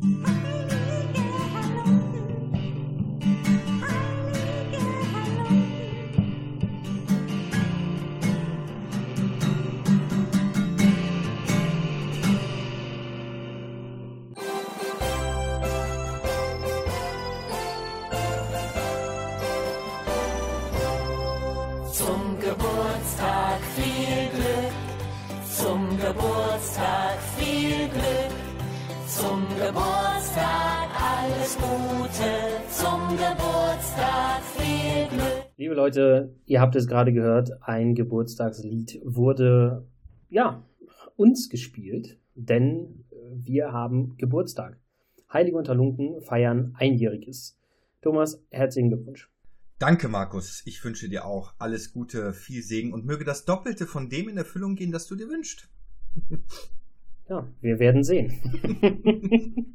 Zum ihr habt es gerade gehört, ein Geburtstagslied wurde, ja, uns gespielt, denn wir haben Geburtstag. Heilige Unterlunken feiern einjähriges. Thomas, herzlichen Glückwunsch. Danke, Markus. Ich wünsche dir auch alles Gute, viel Segen und möge das Doppelte von dem in Erfüllung gehen, das du dir wünschst. Ja, wir werden sehen.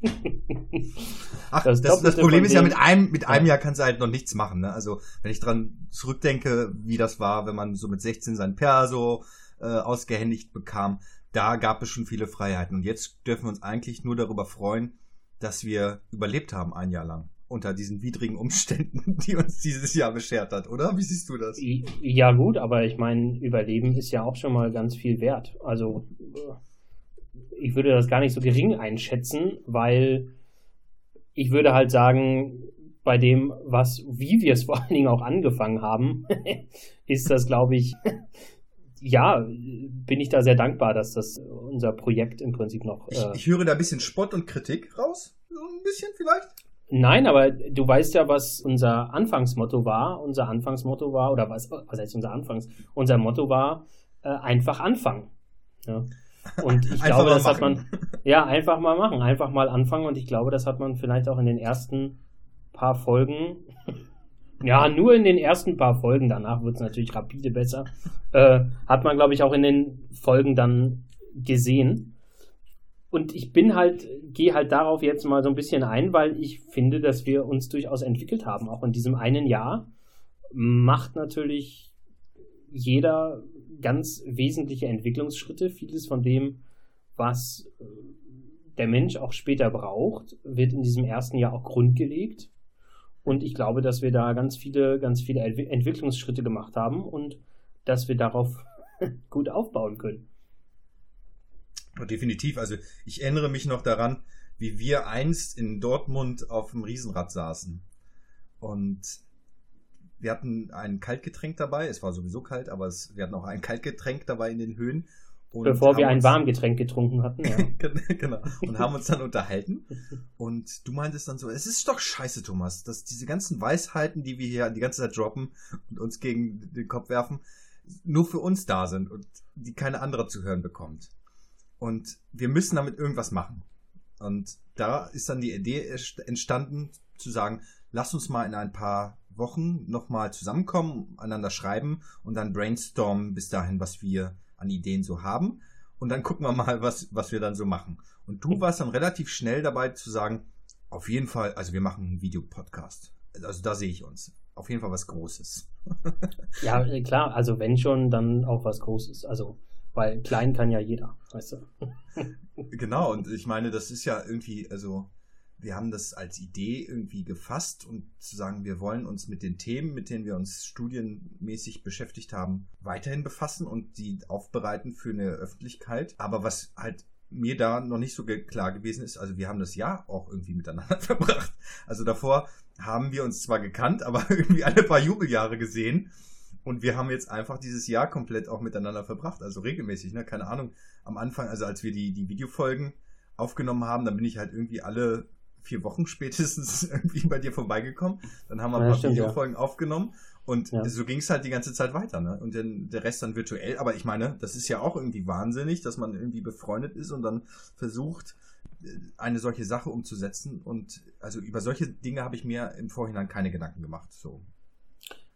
Ach, Das das, das, Problem ist ja, mit einem, mit einem Ja. Jahr kannst du halt noch nichts machen. Ne? Also, wenn ich dran zurückdenke, wie das war, wenn man so mit 16 sein Perso äh, ausgehändigt bekam, da gab es schon viele Freiheiten. Und jetzt dürfen wir uns eigentlich nur darüber freuen, dass wir überlebt haben ein Jahr lang. Unter diesen widrigen Umständen, die uns dieses Jahr beschert hat, oder? Wie siehst du das? Ja gut, aber ich meine, Überleben ist ja auch schon mal ganz viel wert. Also äh, ich würde das gar nicht so gering einschätzen, weil ich würde halt sagen, bei dem, was, wie wir es vor allen Dingen auch angefangen haben, ist das, glaube ich, ja, bin ich da sehr dankbar, dass das unser Projekt im Prinzip noch. Ich, Äh, ich höre da ein bisschen Spott und Kritik raus. So ein bisschen vielleicht. Nein, aber du weißt ja, was unser Anfangsmotto war. Unser Anfangsmotto war, oder was, was heißt unser Anfangs? Unser Motto war äh, einfach anfangen. Ja. Und ich glaube, das hat machen. man, ja, einfach mal machen, einfach mal anfangen. Und ich glaube, das hat man vielleicht auch in den ersten paar Folgen, ja, nur in den ersten paar Folgen, danach wird es natürlich rapide besser, äh, hat man, glaube ich, auch in den Folgen dann gesehen. Und ich bin halt, gehe halt darauf jetzt mal so ein bisschen ein, weil ich finde, dass wir uns durchaus entwickelt haben. Auch in diesem einen Jahr macht natürlich jeder ganz wesentliche Entwicklungsschritte. Vieles von dem, was äh, der Mensch auch später braucht, wird in diesem ersten Jahr auch grundgelegt. Und ich glaube, dass wir da ganz viele, ganz viele Entwi- Entwicklungsschritte gemacht haben und dass wir darauf gut aufbauen können. Definitiv. Also ich erinnere mich noch daran, wie wir einst in Dortmund auf dem Riesenrad saßen. Und wir hatten ein Kaltgetränk dabei. Es war sowieso kalt, aber es, wir hatten auch ein Kaltgetränk dabei in den Höhen. Und Bevor wir ein Warmgetränk getrunken hatten. Ja. genau. Und haben uns dann unterhalten. Und du meintest dann so, es ist doch scheiße, Thomas, dass diese ganzen Weisheiten, die wir hier die ganze Zeit droppen und uns gegen den Kopf werfen, nur für uns da sind und die keine andere zu hören bekommt. Und wir müssen damit irgendwas machen. Und da ist dann die Idee entstanden, zu sagen, lass uns mal in ein paar Wochen nochmal zusammenkommen, einander schreiben und dann brainstormen bis dahin, was wir an Ideen so haben. Und dann gucken wir mal, was, was wir dann so machen. Und du warst dann relativ schnell dabei zu sagen, auf jeden Fall, also wir machen einen Videopodcast. Also da sehe ich uns. Auf jeden Fall was Großes. ja, äh, klar, also wenn schon, dann auch was Großes. Also, weil klein kann ja jeder, weißt du. Genau, und ich meine, das ist ja irgendwie, also wir haben das als Idee irgendwie gefasst und zu sagen, wir wollen uns mit den Themen, mit denen wir uns studienmäßig beschäftigt haben, weiterhin befassen und die aufbereiten für eine Öffentlichkeit. Aber was halt mir da noch nicht so klar gewesen ist, also wir haben das Jahr auch irgendwie miteinander verbracht. Also davor haben wir uns zwar gekannt, aber irgendwie alle paar Jubeljahre gesehen. Und wir haben jetzt einfach dieses Jahr komplett auch miteinander verbracht, also regelmäßig, ne? Keine Ahnung. Am Anfang, also als wir die, die Videofolgen aufgenommen haben, dann bin ich halt irgendwie alle vier Wochen spätestens irgendwie bei dir vorbeigekommen. Dann haben wir ein Ja, paar stimmt, ja. Videofolgen aufgenommen und Ja. so ging es halt die ganze Zeit weiter, ne? Und dann der Rest dann virtuell. Aber ich meine, das ist ja auch irgendwie wahnsinnig, dass man irgendwie befreundet ist und dann versucht, äh, eine solche Sache umzusetzen. Und also über solche Dinge habe ich mir im Vorhinein keine Gedanken gemacht. So.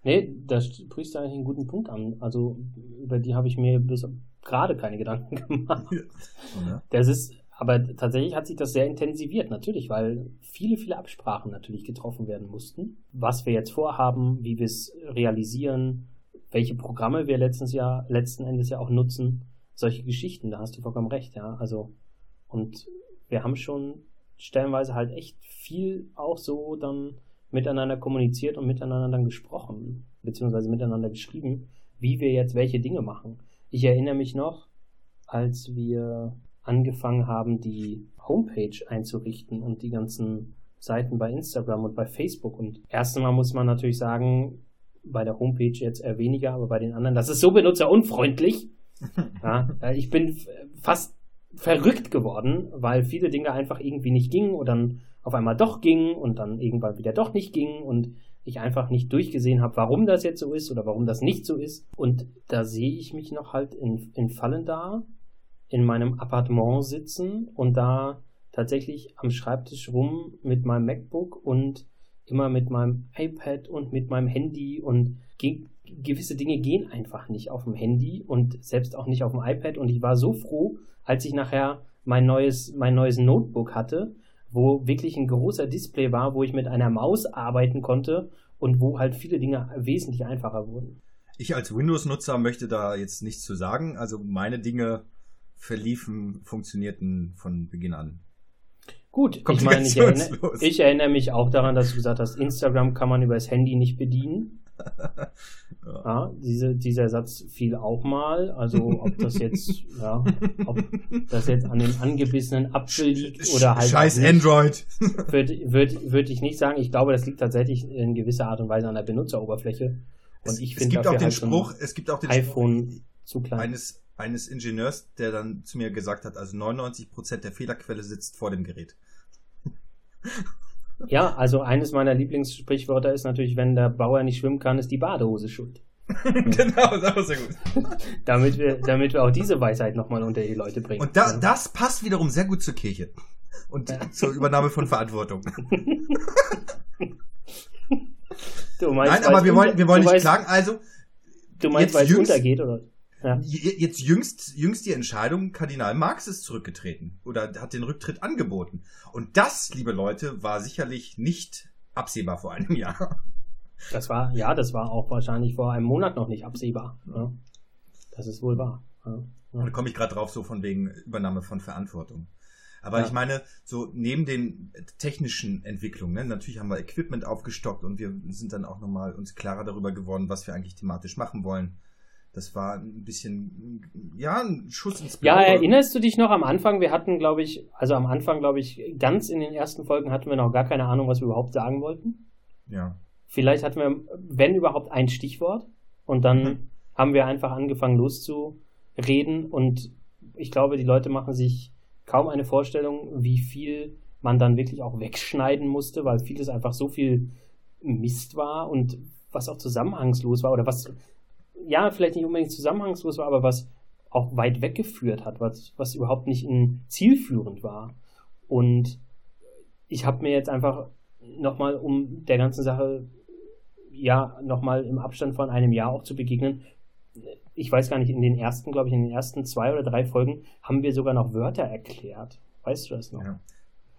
Nee, da sprichst du eigentlich einen guten Punkt an. Also, über die habe ich mir bis gerade keine Gedanken gemacht. Ne? Das ist, aber tatsächlich hat sich das sehr intensiviert, natürlich, weil viele, viele Absprachen natürlich getroffen werden mussten. Was wir jetzt vorhaben, wie wir es realisieren, welche Programme wir letztens Jahr, letzten Endes ja auch nutzen. Solche Geschichten, da hast du vollkommen recht, ja. Also, und wir haben schon stellenweise halt echt viel auch so dann miteinander kommuniziert und miteinander dann gesprochen, beziehungsweise miteinander geschrieben, wie wir jetzt welche Dinge machen. Ich erinnere mich noch, als wir angefangen haben, die Homepage einzurichten und die ganzen Seiten bei Instagram und bei Facebook. Und erst einmal muss man natürlich sagen, bei der Homepage jetzt eher weniger, aber bei den anderen, das ist so benutzerunfreundlich. ja, ich bin fast verrückt geworden, weil viele Dinge einfach irgendwie nicht gingen oder dann auf einmal doch gingen und dann irgendwann wieder doch nicht gingen und ich einfach nicht durchgesehen habe, warum das jetzt so ist oder warum das nicht so ist. Und da sehe ich mich noch halt in, in Fallen da, in meinem Appartement sitzen und da tatsächlich am Schreibtisch rum mit meinem MacBook und immer mit meinem iPad und mit meinem Handy und ge gewisse Dinge gehen einfach nicht auf dem Handy und selbst auch nicht auf dem iPad und ich war so froh, als ich nachher mein neues, mein neues Notebook hatte, wo wirklich ein großer Display war, wo ich mit einer Maus arbeiten konnte und wo halt viele Dinge wesentlich einfacher wurden. Ich als Windows-Nutzer möchte da jetzt nichts zu sagen. Also meine Dinge verliefen, funktionierten von Beginn an. Gut, ich meine, ich erinnere, ich erinnere mich auch daran, dass du gesagt hast, Instagram kann man über das Handy nicht bedienen. ja. ja, diese, dieser Satz fiel auch mal. Also ob das jetzt, ja, ob das jetzt an dem angebissenen Apfel liegt oder halt. Scheiß Android. Würde würd, würd ich nicht sagen. Ich glaube, das liegt tatsächlich in gewisser Art und Weise an der Benutzeroberfläche. Und es, ich finde es gibt auch den halt Spruch, es gibt auch den iPhone Spruch zu klein. Eines, eines Ingenieurs, der dann zu mir gesagt hat, also 99% der Fehlerquelle sitzt vor dem Gerät. Ja, also eines meiner Lieblingssprichwörter ist natürlich, wenn der Bauer nicht schwimmen kann, ist die Badehose schuld. genau, das war sehr gut. damit, wir, damit wir auch diese Weisheit nochmal unter die Leute bringen. Und da, das passt wiederum sehr gut zur Kirche. Und ja. zur Übernahme von Verantwortung. du meinst, Nein, aber wir wollen, wir wollen nicht weißt, klagen. Also, du meinst, weil es untergeht, oder? Ja. Jetzt jüngst, jüngst die Entscheidung, Kardinal Marx ist zurückgetreten oder hat den Rücktritt angeboten. Und das, liebe Leute, war sicherlich nicht absehbar vor einem Jahr. Das war, ja, das war auch wahrscheinlich vor einem Monat noch nicht absehbar. Ja. Das ist wohl wahr. Ja. Ja. Da komme ich gerade drauf, so von wegen Übernahme von Verantwortung. Aber ich meine, so neben den technischen Entwicklungen, ne, natürlich haben wir Equipment aufgestockt und wir sind dann auch nochmal uns klarer darüber geworden, was wir eigentlich thematisch machen wollen. Das war ein bisschen, ja, ein Schuss ins Blaue. Ja, erinnerst du dich noch am Anfang? Wir hatten, glaube ich, also am Anfang, glaube ich, ganz in den ersten Folgen hatten wir noch gar keine Ahnung, was wir überhaupt sagen wollten. Ja. Vielleicht hatten wir, wenn überhaupt, ein Stichwort. Und dann mhm. haben wir einfach angefangen loszureden. Und ich glaube, die Leute machen sich kaum eine Vorstellung, wie viel man dann wirklich auch wegschneiden musste, weil vieles einfach so viel Mist war und was auch zusammenhangslos war oder was ja, vielleicht nicht unbedingt zusammenhangslos war, aber was auch weit weggeführt hat, was, was überhaupt nicht in zielführend war. Und ich habe mir jetzt einfach nochmal, um der ganzen Sache, ja, nochmal im Abstand von einem Jahr auch zu begegnen, ich weiß gar nicht, in den ersten, glaube ich, in den ersten zwei oder drei Folgen haben wir sogar noch Wörter erklärt. Weißt du das noch? Ja.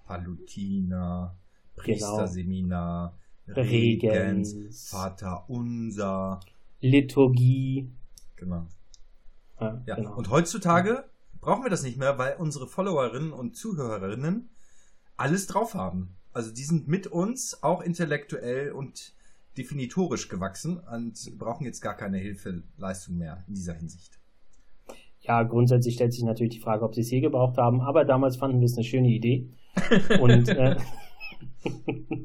Palutina, genau. Priesterseminar, genau. Regens, Regens, Vater Unser. Liturgie. Genau. Ja, ja. Genau. Und heutzutage brauchen wir das nicht mehr, weil unsere Followerinnen und Zuhörerinnen alles drauf haben. Also die sind mit uns auch intellektuell und definitorisch gewachsen und brauchen jetzt gar keine Hilfeleistung mehr in dieser Hinsicht. Ja, grundsätzlich stellt sich natürlich die Frage, ob sie es je gebraucht haben, aber damals fanden wir es eine schöne Idee. und äh,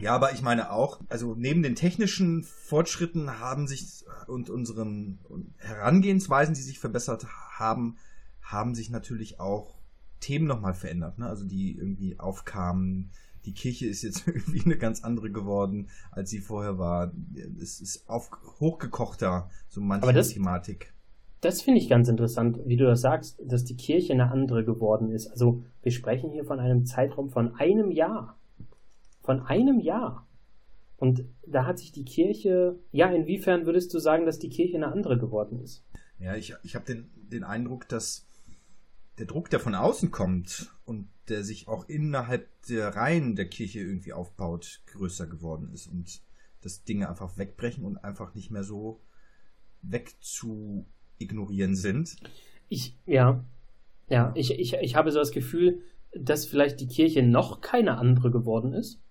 Ja. aber ich meine auch, also neben den technischen Fortschritten haben sich und unseren Herangehensweisen, die sich verbessert haben, haben sich natürlich auch Themen nochmal verändert, ne? Also die irgendwie aufkamen. Die Kirche ist jetzt irgendwie eine ganz andere geworden, als sie vorher war. Es ist auf, hochgekochter, so manche das, Thematik. Das finde ich ganz interessant, wie du das sagst, dass die Kirche eine andere geworden ist. Also wir sprechen hier von einem Zeitraum von einem Jahr von einem Jahr. Und da hat sich die Kirche, ja, inwiefern würdest du sagen, dass die Kirche eine andere geworden ist? Ja, ich, ich habe den, den Eindruck, dass der Druck, der von außen kommt und der sich auch innerhalb der Reihen der Kirche irgendwie aufbaut, größer geworden ist und dass Dinge einfach wegbrechen und einfach nicht mehr so wegzuignorieren sind. Ich, ja, ja, ich, ich, ich habe so das Gefühl, dass vielleicht die Kirche noch keine andere geworden ist.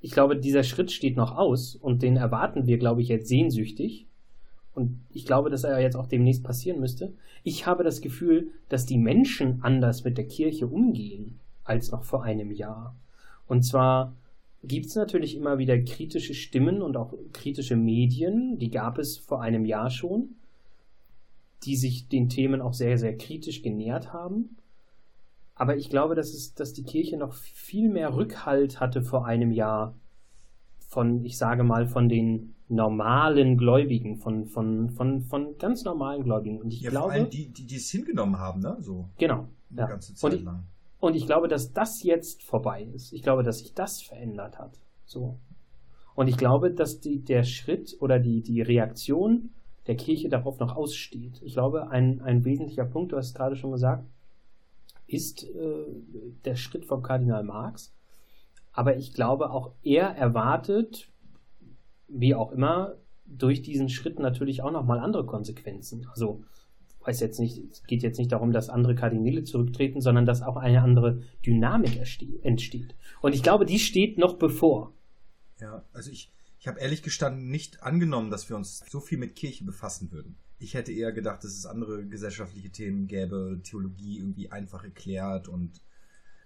Ich glaube, dieser Schritt steht noch aus und den erwarten wir, glaube ich, jetzt sehnsüchtig. Und ich glaube, dass er jetzt auch demnächst passieren müsste. Ich habe das Gefühl, dass die Menschen anders mit der Kirche umgehen als noch vor einem Jahr. Und zwar gibt es natürlich immer wieder kritische Stimmen und auch kritische Medien, die gab es vor einem Jahr schon, die sich den Themen auch sehr, sehr kritisch genähert haben. Aber ich glaube, dass, es, dass die Kirche noch viel mehr Rückhalt hatte vor einem Jahr von, ich sage mal, von den normalen Gläubigen, von, von, von, von ganz normalen Gläubigen. Und ich ja, glaube. vor allem die, die, die es hingenommen haben, ne? So. Genau. Eine Ja. ganze Und Zeit ich, lang. und ich glaube, dass das jetzt vorbei ist. Ich glaube, dass sich das verändert hat. So. Und ich glaube, dass die, der Schritt oder die, die Reaktion der Kirche darauf noch aussteht. Ich glaube, ein, ein wesentlicher Punkt, du hast es gerade schon gesagt, ist äh, der Schritt vom Kardinal Marx. Aber ich glaube, auch er erwartet, wie auch immer, durch diesen Schritt natürlich auch nochmal andere Konsequenzen. Also, weiß jetzt nicht, es geht jetzt nicht darum, dass andere Kardinäle zurücktreten, sondern dass auch eine andere Dynamik entsteht. Und ich glaube, die steht noch bevor. Ja, also ich, ich habe ehrlich gestanden nicht angenommen, dass wir uns so viel mit Kirche befassen würden. Ich hätte eher gedacht, dass es andere gesellschaftliche Themen gäbe, Theologie irgendwie einfach erklärt und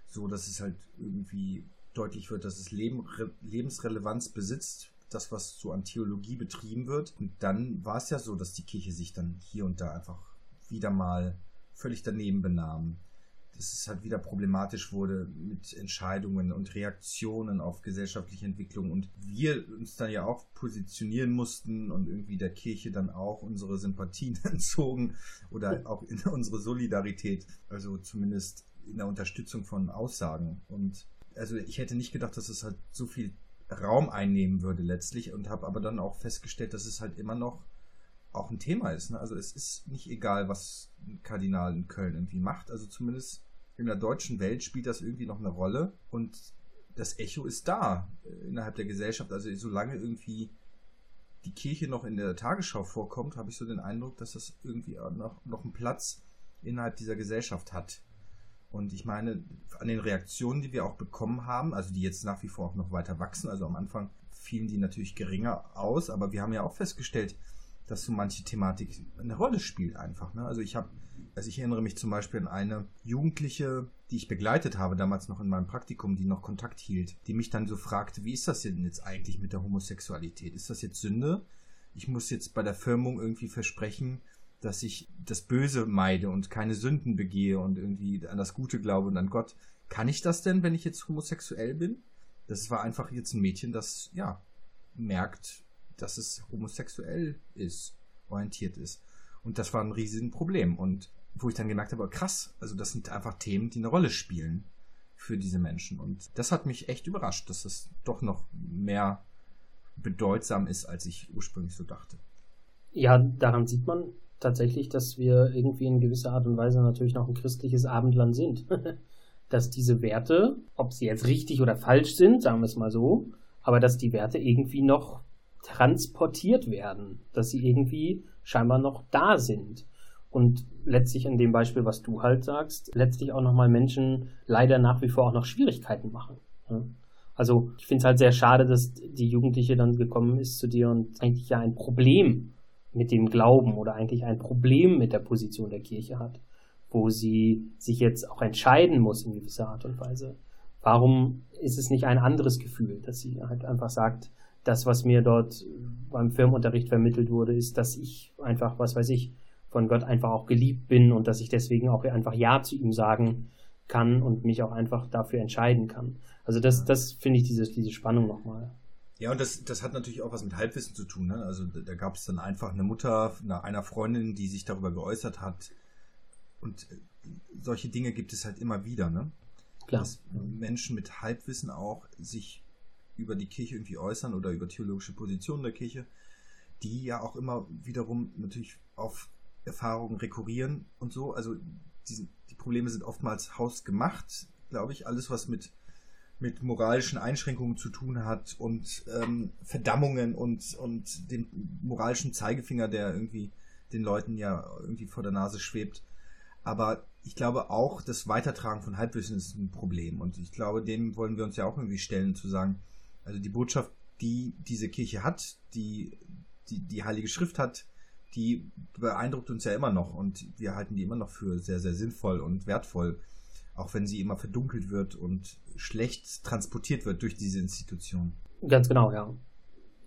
so, dass es halt irgendwie deutlich wird, dass es Leben, Re, Lebensrelevanz besitzt, das, was so an Theologie betrieben wird. Und dann war es ja so, dass die Kirche sich dann hier und da einfach wieder mal völlig daneben benahm. Dass es halt wieder problematisch wurde mit Entscheidungen und Reaktionen auf gesellschaftliche Entwicklung und wir uns dann ja auch positionieren mussten und irgendwie der Kirche dann auch unsere Sympathien entzogen oder auch in unsere Solidarität, also zumindest in der Unterstützung von Aussagen. Und also ich hätte nicht gedacht, dass es halt so viel Raum einnehmen würde letztlich und habe aber dann auch festgestellt, dass es halt immer noch auch ein Thema ist. Ne? Also es ist nicht egal, was ein Kardinal in Köln irgendwie macht. Also zumindest in der deutschen Welt spielt das irgendwie noch eine Rolle und das Echo ist da äh, innerhalb der Gesellschaft. Also solange irgendwie die Kirche noch in der Tagesschau vorkommt, habe ich so den Eindruck, dass das irgendwie noch, noch einen Platz innerhalb dieser Gesellschaft hat. Und ich meine, an den Reaktionen, die wir auch bekommen haben, also die jetzt nach wie vor auch noch weiter wachsen, also am Anfang fielen die natürlich geringer aus, aber wir haben ja auch festgestellt, dass so manche Thematik eine Rolle spielt einfach. Ne? Also ich habe, also ich erinnere mich zum Beispiel an eine Jugendliche, die ich begleitet habe, damals noch in meinem Praktikum, die noch Kontakt hielt, die mich dann so fragte, wie ist das denn jetzt eigentlich mit der Homosexualität? Ist das jetzt Sünde? Ich muss jetzt bei der Firmung irgendwie versprechen, dass ich das Böse meide und keine Sünden begehe und irgendwie an das Gute glaube und an Gott. Kann ich das denn, wenn ich jetzt homosexuell bin? Das war einfach jetzt ein Mädchen, das, ja, merkt, dass es homosexuell ist, orientiert ist. Und das war ein riesiges Problem. Und wo ich dann gemerkt habe, krass, also das sind einfach Themen, die eine Rolle spielen für diese Menschen. Und das hat mich echt überrascht, dass das doch noch mehr bedeutsam ist, als ich ursprünglich so dachte. Ja, daran sieht man tatsächlich, dass wir irgendwie in gewisser Art und Weise natürlich noch ein christliches Abendland sind. dass diese Werte, ob sie jetzt richtig oder falsch sind, sagen wir es mal so, aber dass die Werte irgendwie noch transportiert werden, dass sie irgendwie scheinbar noch da sind. Und letztlich in dem Beispiel, was du halt sagst, letztlich auch nochmal Menschen leider nach wie vor auch noch Schwierigkeiten machen. Also ich finde es halt sehr schade, dass die Jugendliche dann gekommen ist zu dir und eigentlich ja ein Problem mit dem Glauben oder eigentlich ein Problem mit der Position der Kirche hat, wo sie sich jetzt auch entscheiden muss in gewisser Art und Weise. Warum ist es nicht ein anderes Gefühl, dass sie halt einfach sagt, das, was mir dort beim Firmenunterricht vermittelt wurde, ist, dass ich einfach, was weiß ich, von Gott einfach auch geliebt bin und dass ich deswegen auch einfach Ja zu ihm sagen kann und mich auch einfach dafür entscheiden kann. Also das, das finde ich diese, diese Spannung nochmal. Ja, und das, das hat natürlich auch was mit Halbwissen zu tun. Ne? Also da, da gab es dann einfach eine Mutter einer, einer Freundin, die sich darüber geäußert hat. Und äh, solche Dinge gibt es halt immer wieder. Ne? Klar. Dass Menschen mit Halbwissen auch sich über die Kirche irgendwie äußern oder über theologische Positionen der Kirche, die ja auch immer wiederum natürlich auf Erfahrungen rekurrieren und so. Also die, die Probleme sind oftmals hausgemacht, glaube ich. Alles, was mit, mit moralischen Einschränkungen zu tun hat und ähm, Verdammungen und, und den moralischen Zeigefinger, der irgendwie den Leuten ja irgendwie vor der Nase schwebt. Aber ich glaube auch, das Weitertragen von Halbwissen ist ein Problem. Und ich glaube, dem wollen wir uns ja auch irgendwie stellen, zu sagen, also die Botschaft, die diese Kirche hat, die die, die Heilige Schrift hat, die beeindruckt uns ja immer noch und wir halten die immer noch für sehr, sehr sinnvoll und wertvoll, auch wenn sie immer verdunkelt wird und schlecht transportiert wird durch diese Institution. Ganz genau, ja.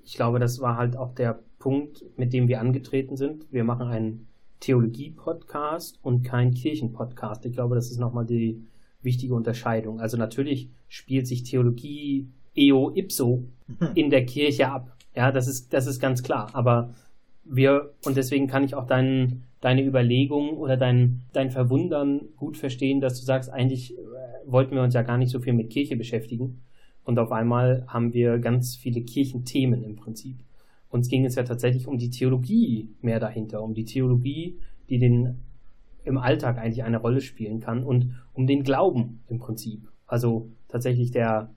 Ich glaube, das war halt auch der Punkt, mit dem wir angetreten sind. Wir machen einen Theologie-Podcast und keinen Kirchen-Podcast. Ich glaube, das ist nochmal die wichtige Unterscheidung. Also natürlich spielt sich Theologie eo ipso hm. in der Kirche ab. Ja, das ist, das ist ganz klar. Aber wir, und deswegen kann ich auch dein, deine Überlegung oder dein, dein Verwundern gut verstehen, dass du sagst, eigentlich äh, wollten wir uns ja gar nicht so viel mit Kirche beschäftigen. Und auf einmal haben wir ganz viele Kirchenthemen im Prinzip. Uns ging es ja tatsächlich um die Theologie mehr dahinter, um die Theologie, die den im Alltag eigentlich eine Rolle spielen kann und um den Glauben im Prinzip. Also tatsächlich der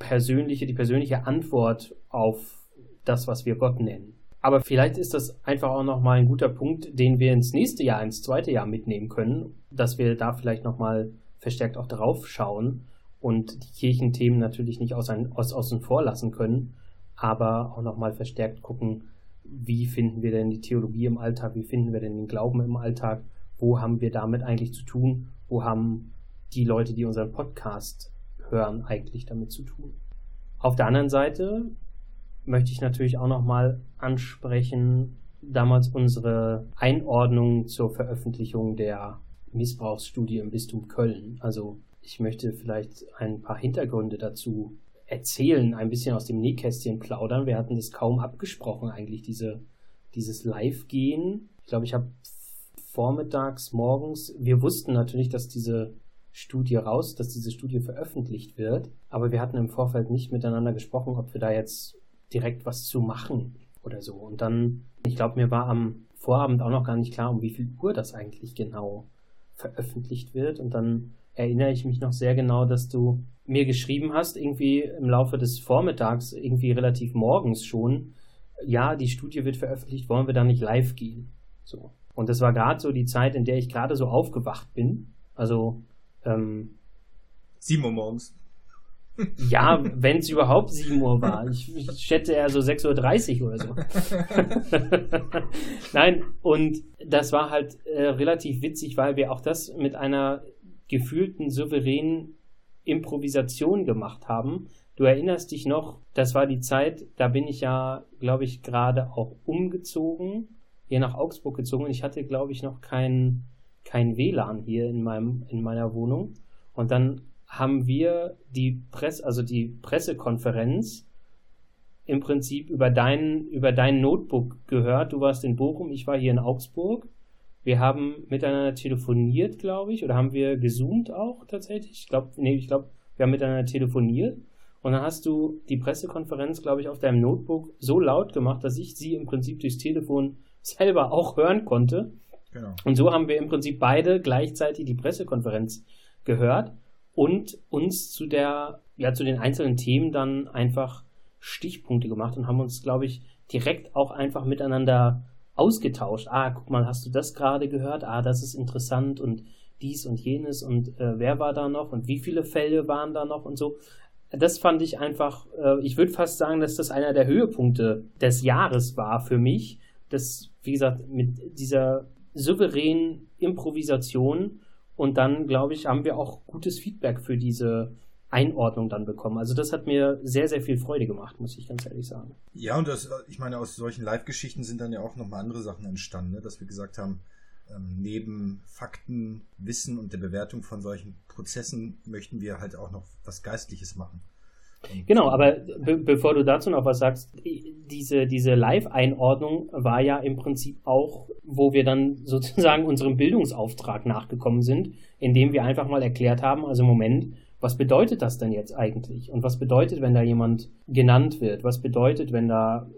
persönliche, die persönliche Antwort auf das, was wir Gott nennen. Aber vielleicht ist das einfach auch nochmal ein guter Punkt, den wir ins nächste Jahr, ins zweite Jahr mitnehmen können, dass wir da vielleicht nochmal verstärkt auch drauf schauen und die Kirchenthemen natürlich nicht außen, aus, außen vor lassen können, aber auch nochmal verstärkt gucken, wie finden wir denn die Theologie im Alltag, wie finden wir denn den Glauben im Alltag, wo haben wir damit eigentlich zu tun, wo haben die Leute, die unseren Podcast hören, eigentlich damit zu tun. Auf der anderen Seite möchte ich natürlich auch nochmal ansprechen, damals unsere Einordnung zur Veröffentlichung der Missbrauchsstudie im Bistum Köln. Also ich möchte vielleicht ein paar Hintergründe dazu erzählen, ein bisschen aus dem Nähkästchen plaudern. Wir hatten das kaum abgesprochen, eigentlich, diese, dieses Live-Gehen. Ich glaube, ich habe vormittags, morgens, wir wussten natürlich, dass diese Studie raus, dass diese Studie veröffentlicht wird, aber wir hatten im Vorfeld nicht miteinander gesprochen, ob wir da jetzt direkt was zu machen oder so. Und dann, ich glaube, mir war am Vorabend auch noch gar nicht klar, um wie viel Uhr das eigentlich genau veröffentlicht wird. Und dann erinnere ich mich noch sehr genau, dass du mir geschrieben hast, irgendwie im Laufe des Vormittags, irgendwie relativ morgens schon, ja, die Studie wird veröffentlicht, wollen wir da nicht live gehen? So. Und das war gerade so die Zeit, in der ich gerade so aufgewacht bin. Also, ähm, 7 Uhr morgens. Ja, wenn es überhaupt 7 Uhr war. Ich, ich schätze eher so 6.30 Uhr oder so. Nein, und das war halt äh, relativ witzig, weil wir auch das mit einer gefühlten, souveränen Improvisation gemacht haben. Du erinnerst dich noch, das war die Zeit, da bin ich ja, glaube ich, gerade auch umgezogen, hier nach Augsburg gezogen und ich hatte, glaube ich, noch kein, kein WLAN hier in meinem, in meiner Wohnung. Und dann haben wir die Presse, also die Pressekonferenz im Prinzip über dein, über dein Notebook gehört. Du warst in Bochum, ich war hier in Augsburg. Wir haben miteinander telefoniert, glaube ich, oder haben wir gezoomt auch tatsächlich? Ich glaube, nee, ich glaube, wir haben miteinander telefoniert. Und dann hast du die Pressekonferenz, glaube ich, auf deinem Notebook so laut gemacht, dass ich sie im Prinzip durchs Telefon selber auch hören konnte. Genau. Und so haben wir im Prinzip beide gleichzeitig die Pressekonferenz gehört und uns zu der, ja, zu den einzelnen Themen dann einfach Stichpunkte gemacht und haben uns, glaube ich, direkt auch einfach miteinander ausgetauscht. Ah, guck mal, hast du das gerade gehört? Ah, das ist interessant und dies und jenes und äh, wer war da noch und wie viele Fälle waren da noch und so. Das fand ich einfach, äh, ich würde fast sagen, dass das einer der Höhepunkte des Jahres war für mich. Das, wie gesagt, mit dieser souveränen Improvisation und dann, glaube ich, haben wir auch gutes Feedback für diese Einordnung dann bekommen. Also das hat mir sehr, sehr viel Freude gemacht, muss ich ganz ehrlich sagen. Ja, und das, ich meine, aus solchen Live-Geschichten sind dann ja auch nochmal andere Sachen entstanden, ne? dass wir gesagt haben, ähm, neben Fakten, Wissen und der Bewertung von solchen Prozessen möchten wir halt auch noch was Geistliches machen. Genau, aber be bevor du dazu noch was sagst, diese, diese Live-Einordnung war ja im Prinzip auch, wo wir dann sozusagen unserem Bildungsauftrag nachgekommen sind, indem wir einfach mal erklärt haben, also Moment, was bedeutet das denn jetzt eigentlich? Und was bedeutet, wenn da jemand genannt wird? Was bedeutet, wenn da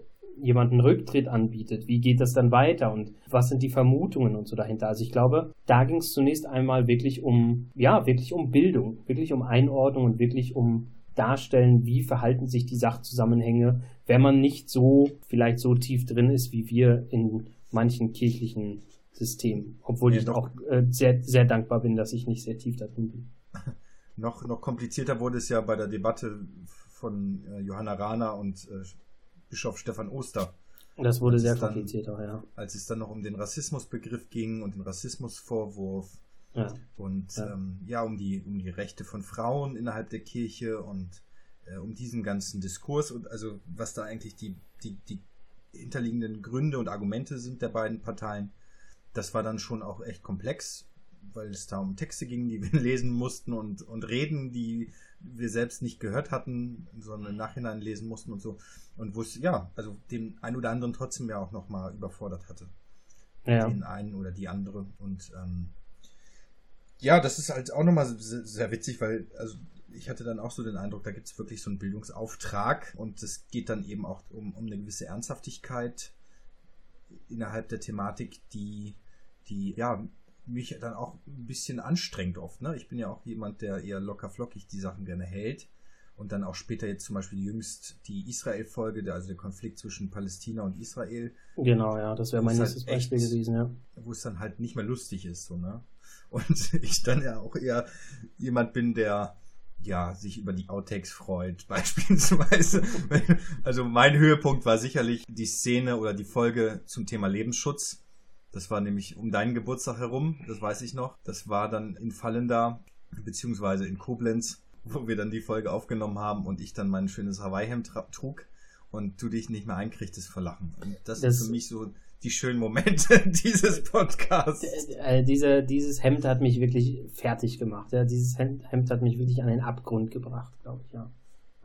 jemand einen Rücktritt anbietet? Wie geht das dann weiter? Und was sind die Vermutungen und so dahinter? Also ich glaube, da ging es zunächst einmal wirklich um, ja, wirklich um Bildung, wirklich um Einordnung und wirklich um darstellen, wie verhalten sich die Sachzusammenhänge, wenn man nicht so, vielleicht so tief drin ist, wie wir in manchen kirchlichen System. Obwohl Ja, ich auch äh, sehr, sehr dankbar bin, dass ich nicht sehr tief da drin bin. Noch, noch komplizierter wurde es ja bei der Debatte von äh, Johanna Rahner und äh, Bischof Stefan Oster, Das wurde sehr ist dann- auch, ja. als es dann noch um den Rassismusbegriff ging und den Rassismusvorwurf ja. und Ja. ähm, ja um die um die Rechte von Frauen innerhalb der Kirche und äh, um diesen ganzen Diskurs und also was da eigentlich die die die hinterliegenden Gründe und Argumente sind der beiden Parteien. Das war dann schon auch echt komplex, weil es da um Texte ging, die wir lesen mussten und und Reden, die wir selbst nicht gehört hatten, sondern im Nachhinein lesen mussten und so und wo es ja also den ein oder anderen trotzdem ja auch noch mal überfordert hatte ja. den einen oder die andere. Und ähm, ja, das ist halt auch nochmal sehr, sehr witzig, weil also ich hatte dann auch so den Eindruck, da gibt es wirklich so einen Bildungsauftrag und es geht dann eben auch um, um eine gewisse Ernsthaftigkeit innerhalb der Thematik, die, die ja mich dann auch ein bisschen anstrengt oft. Ne? Ich bin ja auch jemand, der eher locker flockig die Sachen gerne hält. Und dann auch später jetzt zum Beispiel jüngst die Israel-Folge, also der Konflikt zwischen Palästina und Israel, Genau, ja, das wäre mein ist nächstes halt Beispiel gewesen, ja. wo es dann halt nicht mehr lustig ist, so, ne? Und ich dann ja auch eher jemand bin, der ja sich über die Outtakes freut, beispielsweise. Also mein Höhepunkt war sicherlich die Szene oder die Folge zum Thema Lebensschutz. Das war nämlich um deinen Geburtstag herum, das weiß ich noch. Das war dann in Fallenda, beziehungsweise in Koblenz, wo wir dann die Folge aufgenommen haben und ich dann mein schönes Hawaii-Hemd trug und du dich nicht mehr einkriegtest vor Lachen. Und das, Das- sind für mich so die schönen Momente dieses Podcasts. Äh, diese, dieses Hemd hat mich wirklich fertig gemacht. Ja. Dieses Hemd, Hemd hat mich wirklich an den Abgrund gebracht, glaube ich, ja.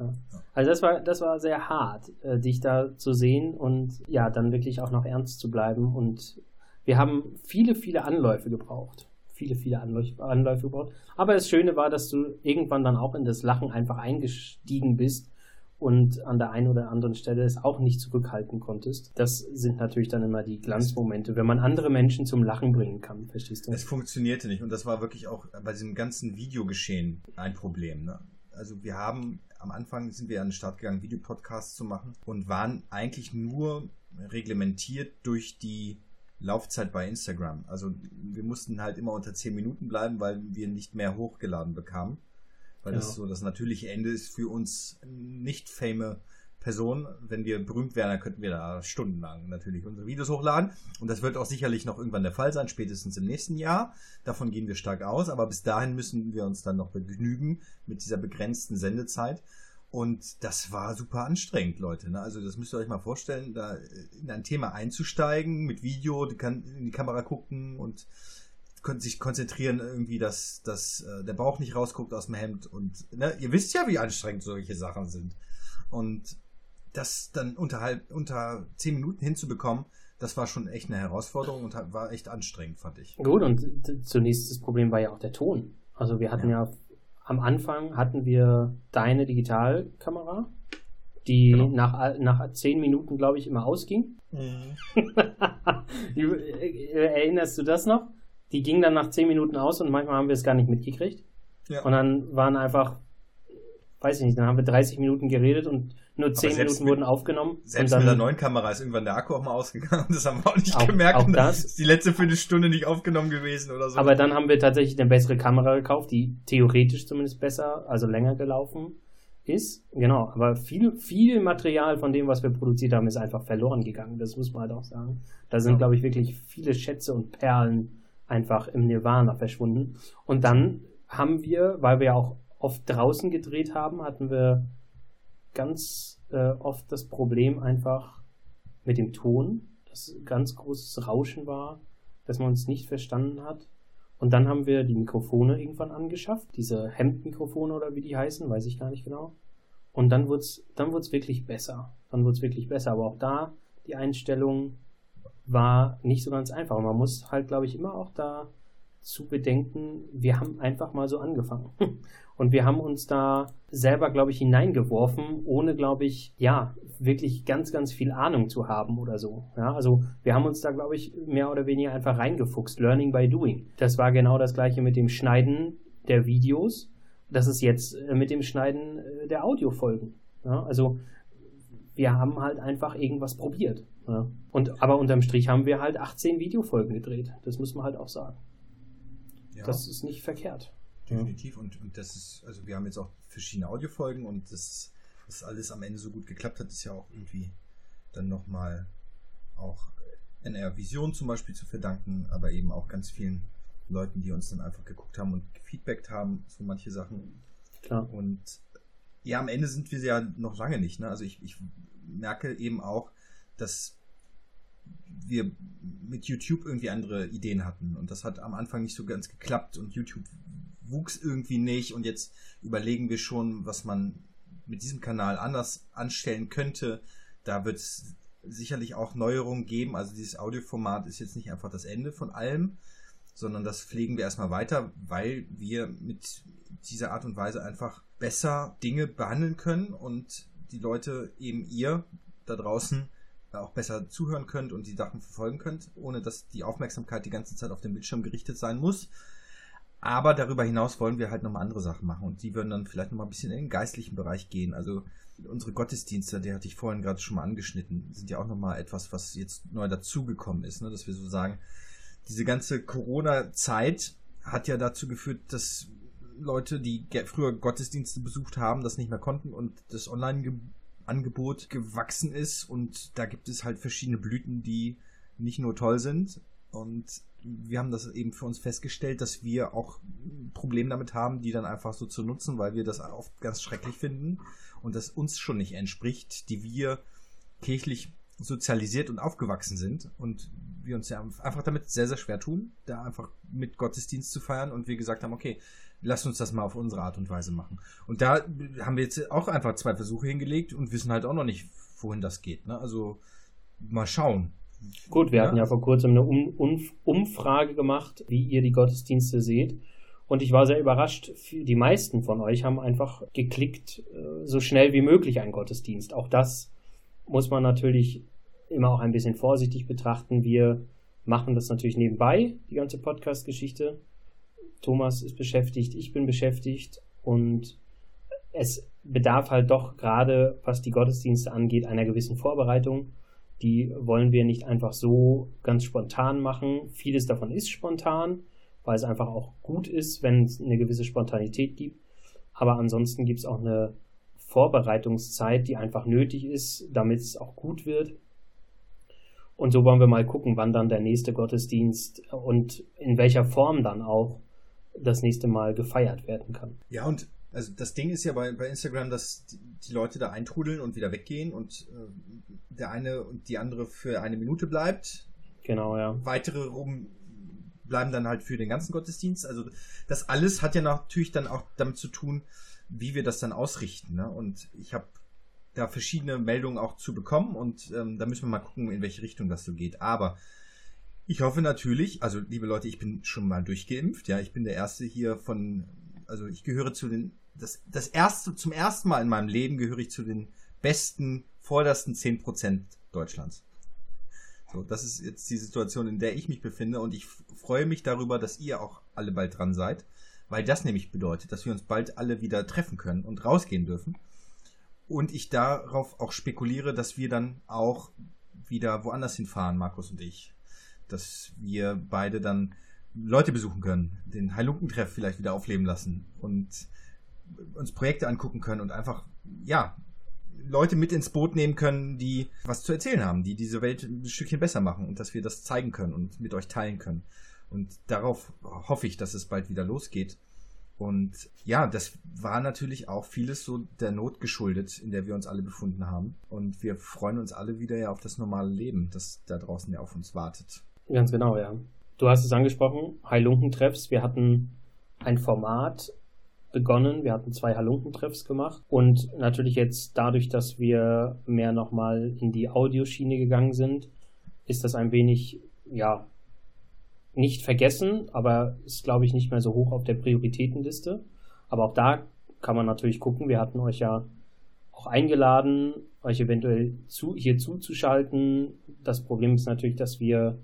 ja. Also das war, das war sehr hart, äh, dich da zu sehen und ja, dann wirklich auch noch ernst zu bleiben. Und wir haben viele, viele Anläufe gebraucht. Viele, viele Anläufe, Anläufe gebraucht. Aber das Schöne war, dass du irgendwann dann auch in das Lachen einfach eingestiegen bist und an der einen oder anderen Stelle es auch nicht zurückhalten konntest. Das sind natürlich dann immer die Glanzmomente, wenn man andere Menschen zum Lachen bringen kann, verstehst du? Es funktionierte nicht und das war wirklich auch bei diesem ganzen Videogeschehen ein Problem. Ne? Also wir haben am Anfang sind wir an den Start gegangen, Videopodcasts zu machen und waren eigentlich nur reglementiert durch die Laufzeit bei Instagram. Also wir mussten halt immer unter 10 Minuten bleiben, weil wir nicht mehr hochgeladen bekamen. Weil das Genau. so das natürliche Ende ist für uns nicht fame Personen. Wenn wir berühmt wären, dann könnten wir da stundenlang natürlich unsere Videos hochladen. Und das wird auch sicherlich noch irgendwann der Fall sein, spätestens im nächsten Jahr. Davon gehen wir stark aus. Aber bis dahin müssen wir uns dann noch begnügen mit dieser begrenzten Sendezeit. Und das war super anstrengend, Leute. Ne? Also das müsst ihr euch mal vorstellen, da in ein Thema einzusteigen, mit Video, die kann in die Kamera gucken und sich konzentrieren irgendwie, dass, dass äh, der Bauch nicht rausguckt aus dem Hemd. Und ne, ihr wisst ja, wie anstrengend solche Sachen sind. Und das dann unterhalb, unter zehn Minuten hinzubekommen, das war schon echt eine Herausforderung und war echt anstrengend, fand ich. Gut, und zunächst das Problem war ja auch der Ton. Also wir hatten ja, am Anfang hatten wir deine Digitalkamera, die Genau. nach, nach zehn Minuten, glaube ich, immer ausging. Du, äh, Erinnerst du das noch? Die ging dann nach zehn Minuten aus und manchmal haben wir es gar nicht mitgekriegt. Ja. Und dann waren einfach, weiß ich nicht, dann haben wir 30 Minuten geredet und nur 10 selbst Minuten mit- wurden aufgenommen. Selbst mit der neuen Kamera ist irgendwann der Akku auch mal ausgegangen. Das haben wir auch nicht Auch- gemerkt. auch Und das. ist die letzte Viertelstunde nicht aufgenommen gewesen oder so. Aber dann haben wir tatsächlich eine bessere Kamera gekauft, die theoretisch zumindest besser, also länger gelaufen ist. Genau, aber viel, viel Material von dem, was wir produziert haben, ist einfach verloren gegangen. Das muss man halt auch sagen. Da sind, Ja. glaube ich, wirklich viele Schätze und Perlen einfach im Nirvana verschwunden. Und dann haben wir, weil wir auch oft draußen gedreht haben, hatten wir ganz äh, oft das Problem einfach mit dem Ton, dass ganz großes Rauschen war, dass man uns nicht verstanden hat. Und dann haben wir die Mikrofone irgendwann angeschafft, diese Hemdmikrofone oder wie die heißen, weiß ich gar nicht genau. Und dann wurde es dann wurd's wirklich besser. Dann wurde es wirklich besser. Aber auch da, die Einstellung war nicht so ganz einfach. Und man muss halt, glaube ich, immer auch da zu bedenken, wir haben einfach mal so angefangen. Und wir haben uns da selber, glaube ich, hineingeworfen, ohne, glaube ich, ja, wirklich ganz, ganz viel Ahnung zu haben oder so. Ja, also wir haben uns da, glaube ich, mehr oder weniger einfach reingefuchst. Learning by doing. Das war genau das gleiche mit dem Schneiden der Videos. Das ist jetzt äh, mit dem Schneiden äh, der Audiofolgen. Ja, also wir haben halt einfach irgendwas probiert. Ja. Und, aber unterm Strich haben wir halt 18 Videofolgen gedreht. Das muss man halt auch sagen. Ja. Das ist nicht verkehrt. Definitiv. Und, und das ist, also wir haben jetzt auch verschiedene Audiofolgen und das, dass alles am Ende so gut geklappt hat, ist ja auch irgendwie dann nochmal auch NR Vision zum Beispiel zu verdanken, aber eben auch ganz vielen Leuten, die uns dann einfach geguckt haben und gefeedbackt haben, so manche Sachen. Klar. Und ja, am Ende sind wir ja noch lange nicht. Ne? Also ich, ich merke eben auch, dass wir mit YouTube irgendwie andere Ideen hatten. Und das hat am Anfang nicht so ganz geklappt und YouTube wuchs irgendwie nicht. Und jetzt überlegen wir schon, was man mit diesem Kanal anders anstellen könnte. Da wird es sicherlich auch Neuerungen geben. Also dieses Audioformat ist jetzt nicht einfach das Ende von allem, sondern das pflegen wir erstmal weiter, weil wir mit dieser Art und Weise einfach besser Dinge behandeln können und die Leute eben ihr da draußen auch besser zuhören könnt und die Sachen verfolgen könnt, ohne dass die Aufmerksamkeit die ganze Zeit auf den Bildschirm gerichtet sein muss. Aber darüber hinaus wollen wir halt nochmal andere Sachen machen und die würden dann vielleicht nochmal ein bisschen in den geistlichen Bereich gehen. Also unsere Gottesdienste, die hatte ich vorhin gerade schon mal angeschnitten, sind ja auch nochmal etwas, was jetzt neu dazugekommen ist, ne? dass wir so sagen, diese ganze Corona-Zeit hat ja dazu geführt, dass Leute, die früher Gottesdienste besucht haben, das nicht mehr konnten und das Online-Angebot gewachsen ist und da gibt es halt verschiedene Blüten, die nicht nur toll sind. Und wir haben das eben für uns festgestellt, dass wir auch Probleme damit haben, die dann einfach so zu nutzen, weil wir das oft ganz schrecklich finden und das uns schon nicht entspricht, die wir kirchlich sozialisiert und aufgewachsen sind und wir uns ja einfach damit sehr, sehr schwer tun, da einfach mit Gottesdienst zu feiern und wir gesagt haben, okay, lass uns das mal auf unsere Art und Weise machen. Und da haben wir jetzt auch einfach zwei Versuche hingelegt und wissen halt auch noch nicht, wohin das geht. Ne? Also mal schauen. Gut, wir ja. hatten ja vor kurzem eine um um Umfrage gemacht, wie ihr die Gottesdienste seht. Und ich war sehr überrascht. Die meisten von euch haben einfach geklickt, äh, so schnell wie möglich ein Gottesdienst. Auch das muss man natürlich immer auch ein bisschen vorsichtig betrachten. Wir machen das natürlich nebenbei, die ganze Podcast-Geschichte. Thomas ist beschäftigt, ich bin beschäftigt und es bedarf halt doch gerade, was die Gottesdienste angeht, einer gewissen Vorbereitung. Die wollen wir nicht einfach so ganz spontan machen. Vieles davon ist spontan, weil es einfach auch gut ist, wenn es eine gewisse Spontanität gibt. Aber ansonsten gibt es auch eine Vorbereitungszeit, die einfach nötig ist, damit es auch gut wird. Und so wollen wir mal gucken, wann dann der nächste Gottesdienst und in welcher Form dann auch das nächste Mal gefeiert werden kann. Ja, und also das Ding ist ja bei, bei Instagram, dass die, die Leute da eintrudeln und wieder weggehen und äh, der eine und die andere für eine Minute bleibt. Genau, ja. Weitere rum bleiben dann halt für den ganzen Gottesdienst. Also das alles hat ja natürlich dann auch damit zu tun, wie wir das dann ausrichten. Ne? Und ich habe da verschiedene Meldungen auch zu bekommen und ähm, da müssen wir mal gucken, in welche Richtung das so geht. Aber ich hoffe natürlich, also liebe Leute, ich bin schon mal durchgeimpft, ja, ich bin der erste hier von, also ich gehöre zu den, das, das erste, zum ersten Mal in meinem Leben gehöre ich zu den besten, vordersten 10% Deutschlands. So, das ist jetzt die Situation, in der ich mich befinde und ich freue mich darüber, dass ihr auch alle bald dran seid, weil das nämlich bedeutet, dass wir uns bald alle wieder treffen können und rausgehen dürfen. Und ich darauf auch spekuliere, dass wir dann auch wieder woanders hinfahren, Markus und ich dass wir beide dann Leute besuchen können, den Heilungentreff vielleicht wieder aufleben lassen und uns Projekte angucken können und einfach, ja, Leute mit ins Boot nehmen können, die was zu erzählen haben, die diese Welt ein Stückchen besser machen und dass wir das zeigen können und mit euch teilen können. Und darauf hoffe ich, dass es bald wieder losgeht. Und ja, das war natürlich auch vieles so der Not geschuldet, in der wir uns alle befunden haben. Und wir freuen uns alle wieder ja auf das normale Leben, das da draußen ja auf uns wartet. Ganz genau, ja. Du hast es angesprochen, Halunkentreffs. Wir hatten ein Format begonnen. Wir hatten zwei Halunkentreffs gemacht. Und natürlich jetzt dadurch, dass wir mehr nochmal in die Audioschiene gegangen sind, ist das ein wenig, ja, nicht vergessen, aber ist, glaube ich, nicht mehr so hoch auf der Prioritätenliste. Aber auch da kann man natürlich gucken. Wir hatten euch ja auch eingeladen, euch eventuell zu, hier zuzuschalten. Das Problem ist natürlich, dass wir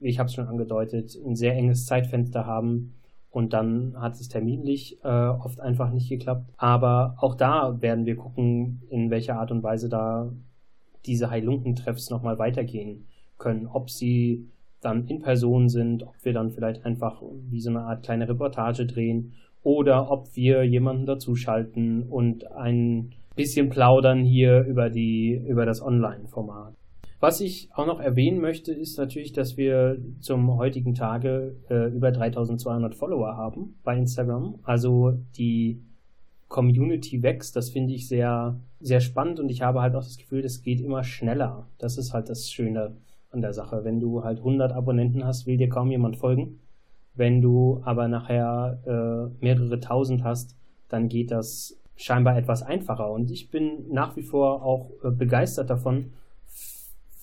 ich habe es schon angedeutet, ein sehr enges Zeitfenster haben und dann hat es terminlich äh, oft einfach nicht geklappt. Aber auch da werden wir gucken, in welcher Art und Weise da diese Heilunken-Treffs nochmal weitergehen können. Ob sie dann in Person sind, ob wir dann vielleicht einfach wie so eine Art kleine Reportage drehen oder ob wir jemanden dazuschalten und ein bisschen plaudern hier über die, über das Online-Format. Was ich auch noch erwähnen möchte, ist natürlich, dass wir zum heutigen Tage äh, über 3200 Follower haben bei Instagram. Also die Community wächst. Das finde ich sehr, sehr spannend und ich habe halt auch das Gefühl, das geht immer schneller. Das ist halt das Schöne an der Sache. Wenn du halt 100 Abonnenten hast, will dir kaum jemand folgen. Wenn du aber nachher äh, mehrere tausend hast, dann geht das scheinbar etwas einfacher. Und ich bin nach wie vor auch äh, begeistert davon.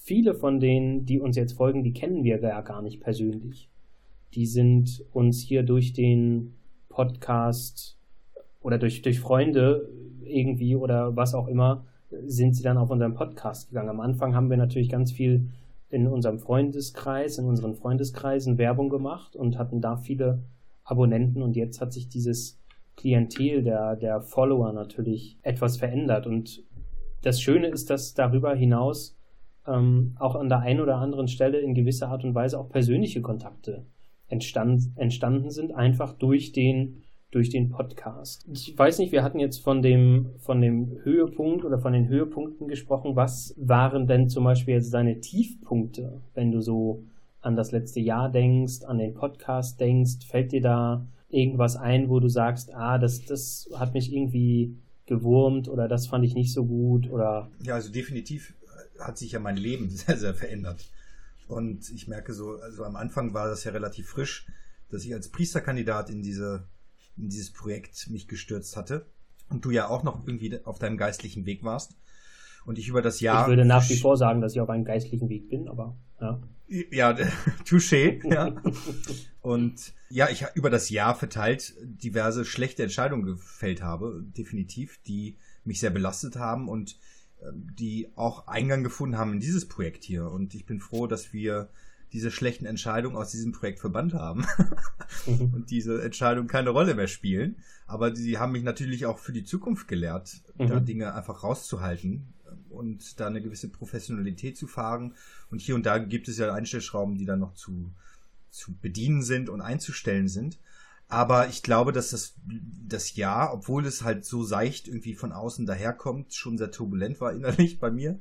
Viele von denen, die uns jetzt folgen, die kennen wir ja gar nicht persönlich. Die sind uns hier durch den Podcast oder durch, durch Freunde irgendwie oder was auch immer, sind sie dann auf unseren Podcast gegangen. Am Anfang haben wir natürlich ganz viel in unserem Freundeskreis, in unseren Freundeskreisen Werbung gemacht und hatten da viele Abonnenten und jetzt hat sich dieses Klientel der, der Follower natürlich etwas verändert und das Schöne ist, dass darüber hinaus ähm, auch an der einen oder anderen Stelle in gewisser Art und Weise auch persönliche Kontakte entstand, entstanden sind, einfach durch den durch den Podcast. Ich weiß nicht, wir hatten jetzt von dem, von dem Höhepunkt oder von den Höhepunkten gesprochen. Was waren denn zum Beispiel jetzt deine Tiefpunkte, wenn du so an das letzte Jahr denkst, an den Podcast denkst? Fällt dir da irgendwas ein, wo du sagst, ah, das, das hat mich irgendwie gewurmt oder das fand ich nicht so gut oder? Ja, also definitiv hat sich ja mein Leben sehr, sehr verändert. Und ich merke so, also am Anfang war das ja relativ frisch, dass ich als Priesterkandidat in diese in dieses Projekt mich gestürzt hatte und du ja auch noch irgendwie auf deinem geistlichen Weg warst und ich über das Jahr. Ich würde nach wie vor sagen, dass ich auf einem geistlichen Weg bin, aber ja. Ja, touché, ja. und ja, ich über das Jahr verteilt diverse schlechte Entscheidungen gefällt habe, definitiv, die mich sehr belastet haben und die auch Eingang gefunden haben in dieses Projekt hier. Und ich bin froh, dass wir diese schlechten Entscheidungen aus diesem Projekt verbannt haben mhm. und diese Entscheidungen keine Rolle mehr spielen. Aber sie haben mich natürlich auch für die Zukunft gelehrt, mhm. da Dinge einfach rauszuhalten und da eine gewisse Professionalität zu fahren. Und hier und da gibt es ja Einstellschrauben, die dann noch zu, zu bedienen sind und einzustellen sind. Aber ich glaube, dass das, das Jahr, obwohl es halt so seicht irgendwie von außen daherkommt, schon sehr turbulent war innerlich bei mir.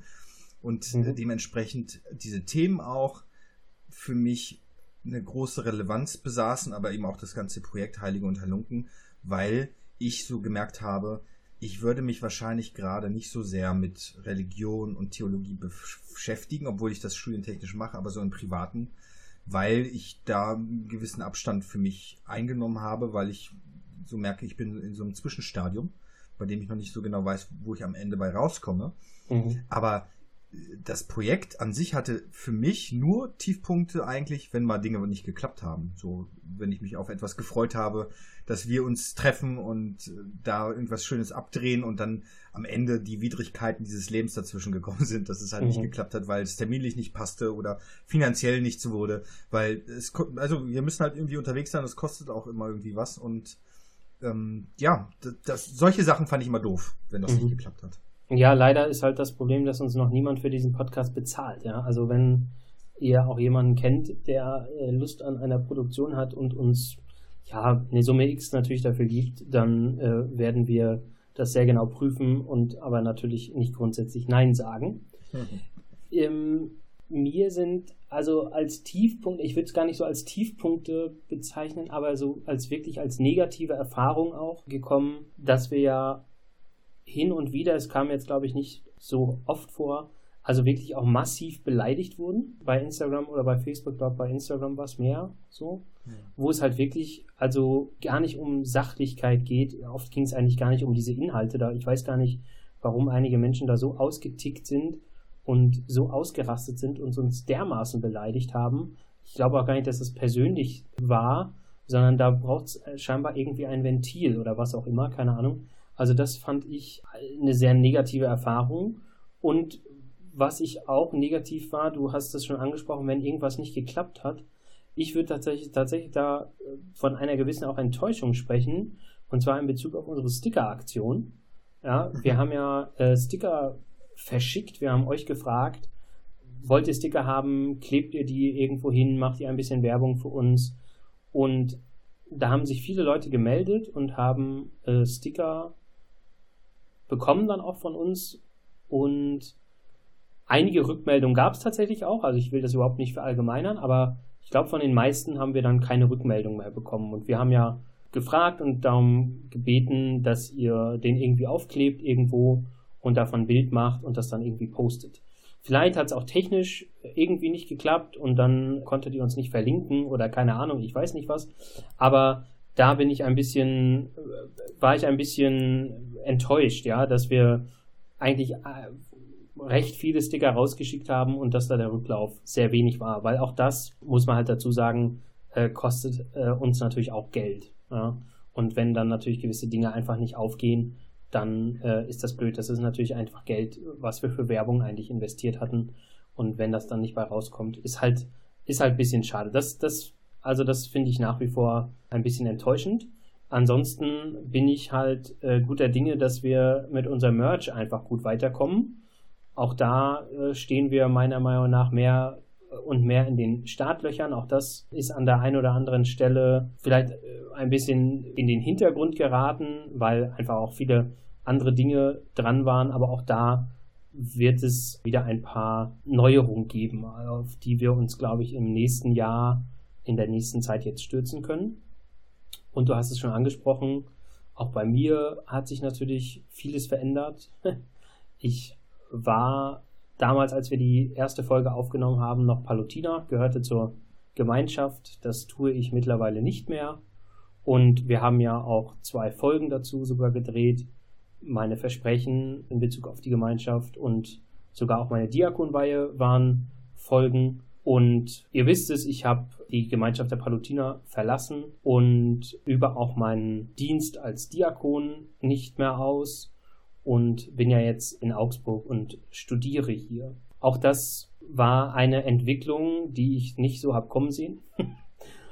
Und mhm. dementsprechend diese Themen auch für mich eine große Relevanz besaßen, aber eben auch das ganze Projekt Heilige und Halunken, weil ich so gemerkt habe, ich würde mich wahrscheinlich gerade nicht so sehr mit Religion und Theologie beschäftigen, obwohl ich das studientechnisch mache, aber so im Privaten, weil ich da einen gewissen Abstand für mich eingenommen habe, weil ich so merke, ich bin in so einem Zwischenstadium, bei dem ich noch nicht so genau weiß, wo ich am Ende bei rauskomme. Mhm. Aber das Projekt an sich hatte für mich nur Tiefpunkte eigentlich, wenn mal Dinge nicht geklappt haben. So, wenn ich mich auf etwas gefreut habe, dass wir uns treffen und äh, da irgendwas Schönes abdrehen und dann am Ende die Widrigkeiten dieses Lebens dazwischen gekommen sind, dass es halt mhm. nicht geklappt hat, weil es terminlich nicht passte oder finanziell nichts wurde, weil es, also wir müssen halt irgendwie unterwegs sein, das kostet auch immer irgendwie was und ähm, ja, das, das, solche Sachen fand ich immer doof, wenn das mhm. nicht geklappt hat. Ja, leider ist halt das Problem, dass uns noch niemand für diesen Podcast bezahlt. Ja, also wenn ihr auch jemanden kennt, der äh, Lust an einer Produktion hat und uns ja eine Summe X natürlich dafür gibt, dann äh, werden wir das sehr genau prüfen und aber natürlich nicht grundsätzlich Nein sagen. Mhm. Ähm, mir sind also als Tiefpunkt, ich würde es gar nicht so als Tiefpunkte bezeichnen, aber so als wirklich als negative Erfahrung auch gekommen, dass wir ja hin und wieder, es kam jetzt glaube ich nicht so oft vor, also wirklich auch massiv beleidigt wurden bei Instagram oder bei Facebook, glaube bei Instagram war es mehr so, ja. wo es halt wirklich also gar nicht um Sachlichkeit geht. Oft ging es eigentlich gar nicht um diese Inhalte da. Ich weiß gar nicht, warum einige Menschen da so ausgetickt sind und so ausgerastet sind und uns dermaßen beleidigt haben. Ich glaube auch gar nicht, dass es persönlich war, sondern da braucht es scheinbar irgendwie ein Ventil oder was auch immer, keine Ahnung. Also das fand ich eine sehr negative Erfahrung. Und was ich auch negativ war, du hast es schon angesprochen, wenn irgendwas nicht geklappt hat. Ich würde tatsächlich, tatsächlich da äh, von einer gewissen auch Enttäuschung sprechen. Und zwar in Bezug auf unsere Sticker-Aktion. Ja, wir haben ja äh, Sticker verschickt. Wir haben euch gefragt, wollt ihr Sticker haben? Klebt ihr die irgendwo hin? Macht ihr ein bisschen Werbung für uns? Und da haben sich viele Leute gemeldet und haben äh, Sticker bekommen dann auch von uns und einige Rückmeldungen gab es tatsächlich auch. Also ich will das überhaupt nicht verallgemeinern, aber ich glaube, von den meisten haben wir dann keine Rückmeldung mehr bekommen. Und wir haben ja gefragt und darum gebeten, dass ihr den irgendwie aufklebt irgendwo und davon ein Bild macht und das dann irgendwie postet. Vielleicht hat es auch technisch irgendwie nicht geklappt und dann konntet ihr uns nicht verlinken oder keine Ahnung, ich weiß nicht was. Aber da bin ich ein bisschen, war ich ein bisschen enttäuscht, ja, dass wir eigentlich äh, recht viele Sticker rausgeschickt haben und dass da der Rücklauf sehr wenig war, weil auch das, muss man halt dazu sagen, äh, kostet äh, uns natürlich auch Geld. Ja? Und wenn dann natürlich gewisse Dinge einfach nicht aufgehen, dann äh, ist das blöd. Das ist natürlich einfach Geld, was wir für Werbung eigentlich investiert hatten. Und wenn das dann nicht bei rauskommt, ist halt, ist halt ein bisschen schade. Das, das, also das finde ich nach wie vor ein bisschen enttäuschend. Ansonsten bin ich halt äh, guter Dinge, dass wir mit unserem Merch einfach gut weiterkommen. Auch da äh, stehen wir meiner Meinung nach mehr und mehr in den Startlöchern. Auch das ist an der einen oder anderen Stelle vielleicht äh, ein bisschen in den Hintergrund geraten, weil einfach auch viele andere Dinge dran waren. Aber auch da wird es wieder ein paar Neuerungen geben, auf die wir uns, glaube ich, im nächsten Jahr, in der nächsten Zeit jetzt stürzen können. Und du hast es schon angesprochen, auch bei mir hat sich natürlich vieles verändert. Ich war damals, als wir die erste Folge aufgenommen haben, noch Palutiner, gehörte zur Gemeinschaft. Das tue ich mittlerweile nicht mehr. Und wir haben ja auch zwei Folgen dazu sogar gedreht. Meine Versprechen in Bezug auf die Gemeinschaft und sogar auch meine Diakonweihe waren Folgen. Und ihr wisst es, ich habe die Gemeinschaft der Palutiner verlassen und übe auch meinen Dienst als Diakon nicht mehr aus und bin ja jetzt in Augsburg und studiere hier. Auch das war eine Entwicklung, die ich nicht so habe kommen sehen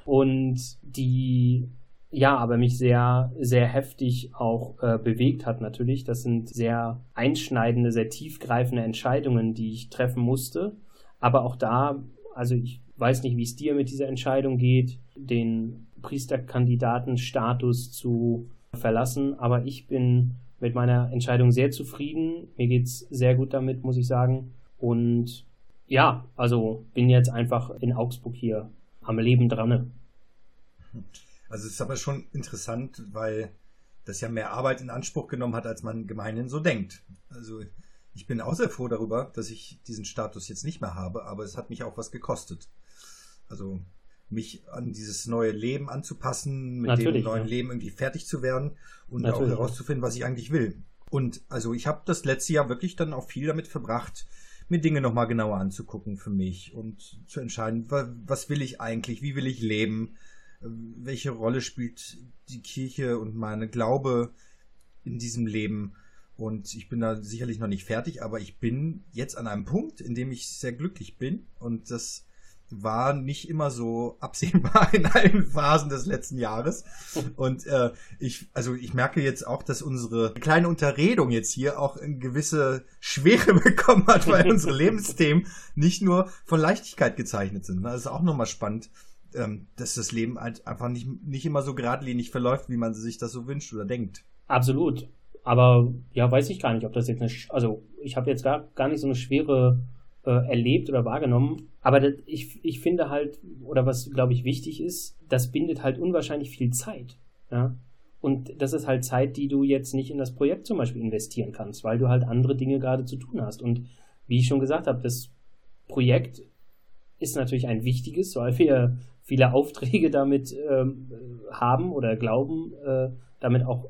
und die ja, aber mich sehr, sehr heftig auch äh, bewegt hat natürlich. Das sind sehr einschneidende, sehr tiefgreifende Entscheidungen, die ich treffen musste. Aber auch da, also ich weiß nicht, wie es dir mit dieser Entscheidung geht, den Priesterkandidatenstatus zu verlassen, aber ich bin mit meiner Entscheidung sehr zufrieden. Mir geht's sehr gut damit, muss ich sagen. Und ja, also bin jetzt einfach in Augsburg hier am Leben dran. Also es ist aber schon interessant, weil das ja mehr Arbeit in Anspruch genommen hat, als man gemeinhin so denkt. Also ich bin auch sehr froh darüber, dass ich diesen Status jetzt nicht mehr habe, aber es hat mich auch was gekostet. Also mich an dieses neue Leben anzupassen, mit Natürlich, dem neuen ja. Leben irgendwie fertig zu werden und Natürlich, auch herauszufinden, was ich eigentlich will. Und also ich habe das letzte Jahr wirklich dann auch viel damit verbracht, mir Dinge nochmal genauer anzugucken für mich und zu entscheiden, was will ich eigentlich, wie will ich leben, welche Rolle spielt die Kirche und meine Glaube in diesem Leben. Und ich bin da sicherlich noch nicht fertig, aber ich bin jetzt an einem Punkt, in dem ich sehr glücklich bin und das war nicht immer so absehbar in allen Phasen des letzten Jahres. Und äh, ich, also ich merke jetzt auch, dass unsere kleine Unterredung jetzt hier auch eine gewisse Schwere bekommen hat, weil unsere Lebensthemen nicht nur von Leichtigkeit gezeichnet sind. Das ist auch nochmal spannend, ähm, dass das Leben halt einfach nicht, nicht immer so geradlinig verläuft, wie man sich das so wünscht oder denkt. Absolut. Aber ja, weiß ich gar nicht, ob das jetzt eine, also ich habe jetzt gar, gar nicht so eine schwere äh, erlebt oder wahrgenommen. Aber das, ich, ich finde halt, oder was glaube ich wichtig ist, das bindet halt unwahrscheinlich viel Zeit. Ja? Und das ist halt Zeit, die du jetzt nicht in das Projekt zum Beispiel investieren kannst, weil du halt andere Dinge gerade zu tun hast. Und wie ich schon gesagt habe, das Projekt ist natürlich ein wichtiges, weil wir viele Aufträge damit ähm, haben oder glauben, äh, damit auch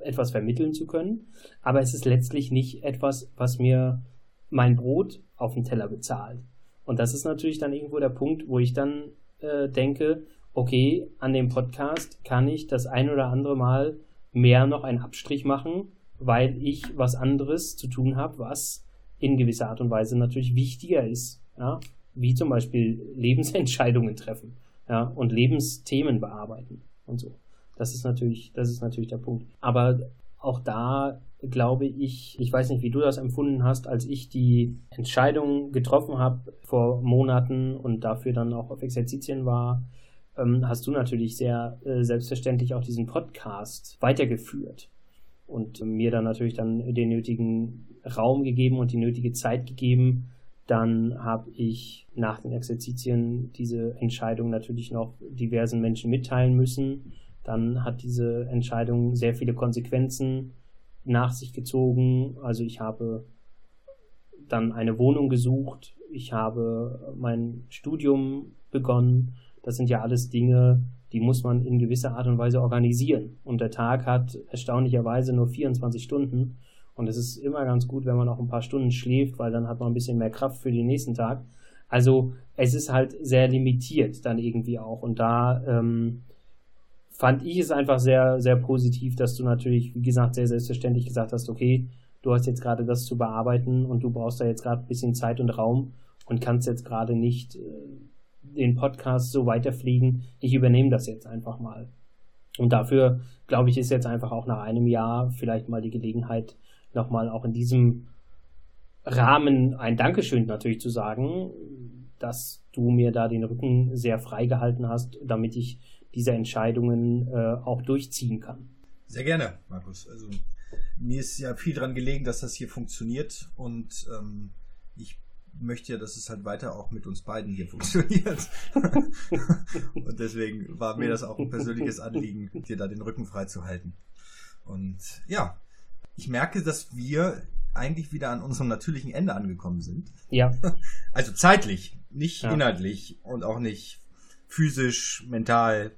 etwas vermitteln zu können. Aber es ist letztlich nicht etwas, was mir mein Brot auf den Teller bezahlt. Und das ist natürlich dann irgendwo der Punkt, wo ich dann äh, denke, okay, an dem Podcast kann ich das ein oder andere Mal mehr noch einen Abstrich machen, weil ich was anderes zu tun habe, was in gewisser Art und Weise natürlich wichtiger ist, ja? wie zum Beispiel Lebensentscheidungen treffen ja? und Lebensthemen bearbeiten und so. Das ist natürlich, das ist natürlich der Punkt. Aber auch da glaube ich, ich weiß nicht, wie du das empfunden hast, als ich die Entscheidung getroffen habe vor Monaten und dafür dann auch auf Exerzitien war, ähm, hast du natürlich sehr äh, selbstverständlich auch diesen Podcast weitergeführt und mir dann natürlich dann den nötigen Raum gegeben und die nötige Zeit gegeben. Dann habe ich nach den Exerzitien diese Entscheidung natürlich noch diversen Menschen mitteilen müssen. Dann hat diese Entscheidung sehr viele Konsequenzen nach sich gezogen. Also ich habe dann eine Wohnung gesucht, ich habe mein Studium begonnen. Das sind ja alles Dinge, die muss man in gewisser Art und Weise organisieren. Und der Tag hat erstaunlicherweise nur 24 Stunden. Und es ist immer ganz gut, wenn man auch ein paar Stunden schläft, weil dann hat man ein bisschen mehr Kraft für den nächsten Tag. Also es ist halt sehr limitiert dann irgendwie auch. Und da ähm, fand ich es einfach sehr, sehr positiv, dass du natürlich, wie gesagt, sehr selbstverständlich gesagt hast, okay, du hast jetzt gerade das zu bearbeiten und du brauchst da jetzt gerade ein bisschen Zeit und Raum und kannst jetzt gerade nicht äh, den Podcast so weiterfliegen. Ich übernehme das jetzt einfach mal. Und dafür, glaube ich, ist jetzt einfach auch nach einem Jahr vielleicht mal die Gelegenheit, nochmal auch in diesem Rahmen ein Dankeschön natürlich zu sagen, dass du mir da den Rücken sehr frei gehalten hast, damit ich diese Entscheidungen äh, auch durchziehen kann. Sehr gerne, Markus. Also mir ist ja viel daran gelegen, dass das hier funktioniert und ähm, ich möchte ja, dass es halt weiter auch mit uns beiden hier funktioniert. und deswegen war mir das auch ein persönliches Anliegen, dir da den Rücken frei zu halten. Und ja, ich merke, dass wir eigentlich wieder an unserem natürlichen Ende angekommen sind. Ja. Also zeitlich, nicht ja. inhaltlich und auch nicht physisch, mental,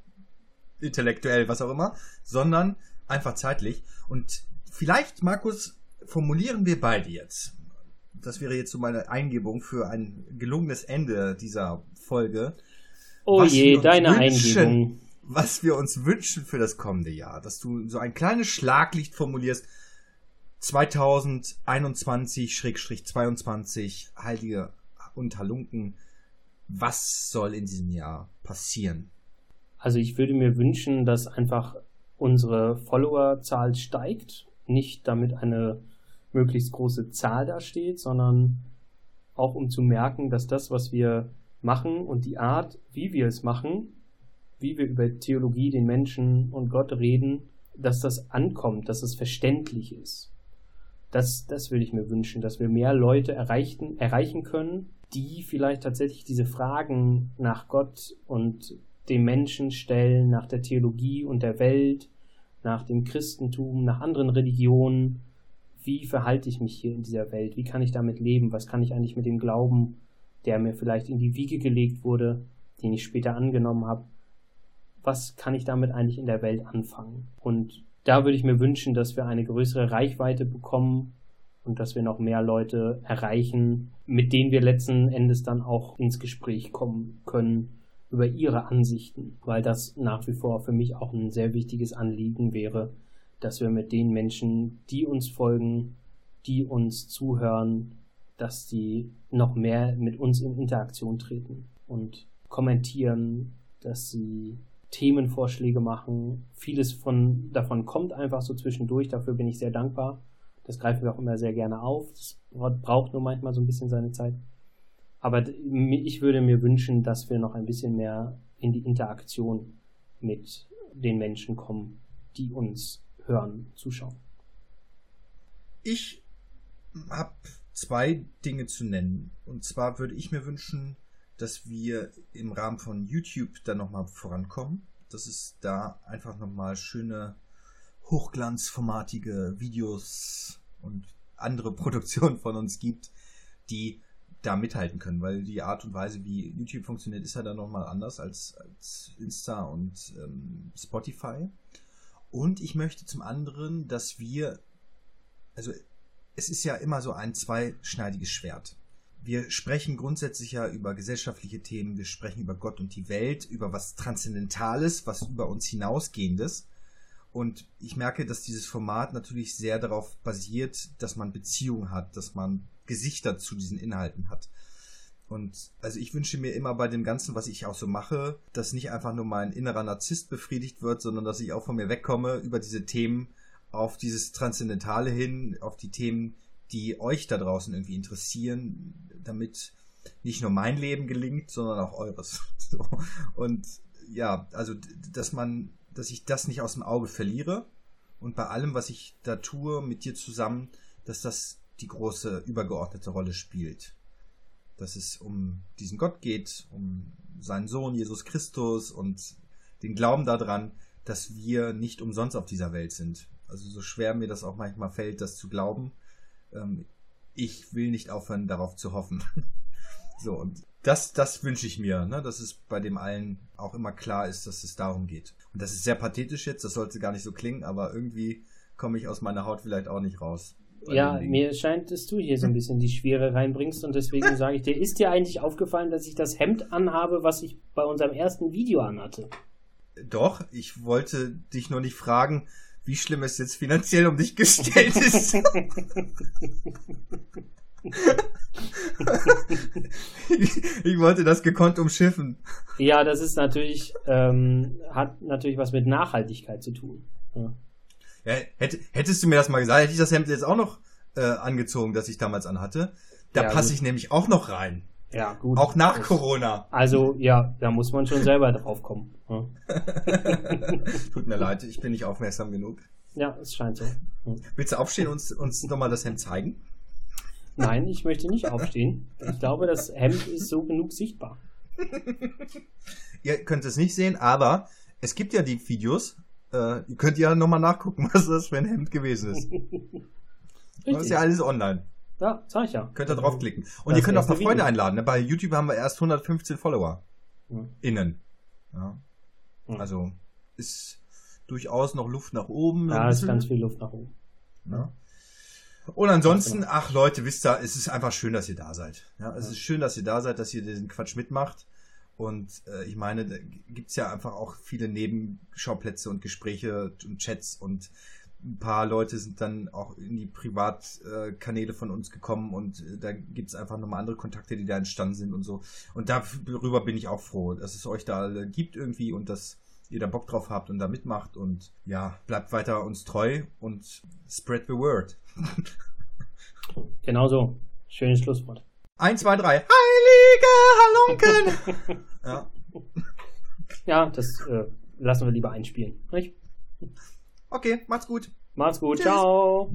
intellektuell, was auch immer, sondern einfach zeitlich. Und vielleicht, Markus, formulieren wir beide jetzt. Das wäre jetzt so meine Eingebung für ein gelungenes Ende dieser Folge. Oh je, deine wünschen, Eingebung. Was wir uns wünschen für das kommende Jahr. Dass du so ein kleines Schlaglicht formulierst. 2021-22, Heilige und Halunken. Was soll in diesem Jahr passieren? Also ich würde mir wünschen, dass einfach unsere Followerzahl steigt. Nicht damit eine möglichst große Zahl dasteht, sondern auch um zu merken, dass das, was wir machen und die Art, wie wir es machen, wie wir über Theologie, den Menschen und Gott reden, dass das ankommt, dass es verständlich ist. Das, das würde ich mir wünschen, dass wir mehr Leute erreichen, erreichen können, die vielleicht tatsächlich diese Fragen nach Gott und dem Menschen stellen, nach der Theologie und der Welt, nach dem Christentum, nach anderen Religionen. Wie verhalte ich mich hier in dieser Welt? Wie kann ich damit leben? Was kann ich eigentlich mit dem Glauben, der mir vielleicht in die Wiege gelegt wurde, den ich später angenommen habe? Was kann ich damit eigentlich in der Welt anfangen? Und da würde ich mir wünschen, dass wir eine größere Reichweite bekommen und dass wir noch mehr Leute erreichen, mit denen wir letzten Endes dann auch ins Gespräch kommen können über ihre Ansichten, weil das nach wie vor für mich auch ein sehr wichtiges Anliegen wäre, dass wir mit den Menschen, die uns folgen, die uns zuhören, dass die noch mehr mit uns in Interaktion treten und kommentieren, dass sie Themenvorschläge machen. Vieles von, davon kommt einfach so zwischendurch, dafür bin ich sehr dankbar. Das greifen wir auch immer sehr gerne auf. Das braucht nur manchmal so ein bisschen seine Zeit. Aber ich würde mir wünschen, dass wir noch ein bisschen mehr in die Interaktion mit den Menschen kommen, die uns hören, zuschauen. Ich habe zwei Dinge zu nennen. Und zwar würde ich mir wünschen, dass wir im Rahmen von YouTube dann nochmal vorankommen. Dass es da einfach nochmal schöne, hochglanzformatige Videos und andere Produktionen von uns gibt, die da mithalten können, weil die Art und Weise, wie YouTube funktioniert, ist ja dann nochmal anders als, als Insta und ähm, Spotify. Und ich möchte zum anderen, dass wir, also es ist ja immer so ein zweischneidiges Schwert. Wir sprechen grundsätzlich ja über gesellschaftliche Themen, wir sprechen über Gott und die Welt, über was Transzendentales, was über uns hinausgehendes. Und ich merke, dass dieses Format natürlich sehr darauf basiert, dass man Beziehungen hat, dass man Gesichter zu diesen Inhalten hat. Und also ich wünsche mir immer bei dem Ganzen, was ich auch so mache, dass nicht einfach nur mein innerer Narzisst befriedigt wird, sondern dass ich auch von mir wegkomme, über diese Themen auf dieses Transzendentale hin, auf die Themen, die euch da draußen irgendwie interessieren, damit nicht nur mein Leben gelingt, sondern auch eures. So. Und ja, also, dass man, dass ich das nicht aus dem Auge verliere und bei allem, was ich da tue, mit dir zusammen, dass das die große übergeordnete Rolle spielt. Dass es um diesen Gott geht, um seinen Sohn Jesus Christus und den Glauben daran, dass wir nicht umsonst auf dieser Welt sind. Also so schwer mir das auch manchmal fällt, das zu glauben, ähm, ich will nicht aufhören, darauf zu hoffen. so, und das, das wünsche ich mir, ne? dass es bei dem allen auch immer klar ist, dass es darum geht. Und das ist sehr pathetisch jetzt, das sollte gar nicht so klingen, aber irgendwie komme ich aus meiner Haut vielleicht auch nicht raus. Ja, mir scheint, dass du hier so ein bisschen die Schwere reinbringst und deswegen sage ich dir, ist dir eigentlich aufgefallen, dass ich das Hemd anhabe, was ich bei unserem ersten Video anhatte? Doch, ich wollte dich nur nicht fragen, wie schlimm es jetzt finanziell um dich gestellt ist. ich, wollte das gekonnt umschiffen. Ja, das ist natürlich, ähm, hat natürlich was mit Nachhaltigkeit zu tun. Ja. Ja, hätt, hättest du mir das mal gesagt, hätte ich das Hemd jetzt auch noch äh, angezogen, das ich damals anhatte. Da ja, passe ich nämlich auch noch rein. Ja, gut. Auch nach das, Corona. Also, ja, da muss man schon selber drauf kommen. Ja. Tut mir leid, ich bin nicht aufmerksam genug. Ja, es scheint so. Willst du aufstehen und uns, uns nochmal das Hemd zeigen? Nein, ich möchte nicht aufstehen. Ich glaube, das Hemd ist so genug sichtbar. Ihr könnt es nicht sehen, aber es gibt ja die Videos. Äh, ihr könnt ja nochmal nachgucken, was das für ein Hemd gewesen ist. Das ist ja alles online. Ja, sag ich ja. Könnt ihr draufklicken. Und das ihr könnt auch ein paar Freunde Video. einladen. Ne? Bei YouTube haben wir erst 115 Follower. Mhm. Innen. Ja. Mhm. Also ist durchaus noch Luft nach oben. Ja, ist ganz viel Luft nach oben. Ja. Und ansonsten, ach Leute, wisst ihr, es ist einfach schön, dass ihr da seid. Ja, es ist schön, dass ihr da seid, dass ihr diesen Quatsch mitmacht. Und äh, ich meine, da gibt's ja einfach auch viele Nebenschauplätze und Gespräche und Chats und ein paar Leute sind dann auch in die Privatkanäle von uns gekommen und äh, da gibt's einfach nochmal andere Kontakte, die da entstanden sind und so. Und darüber bin ich auch froh, dass es euch da alle gibt irgendwie und dass ihr da Bock drauf habt und da mitmacht und ja, bleibt weiter uns treu und spread the word. genau so. Schönes Schlusswort. Eins, zwei, drei. Heilige Halunken! ja. ja, das äh, lassen wir lieber einspielen. Nicht? Okay, macht's gut. Macht's gut. Tschüss. Ciao.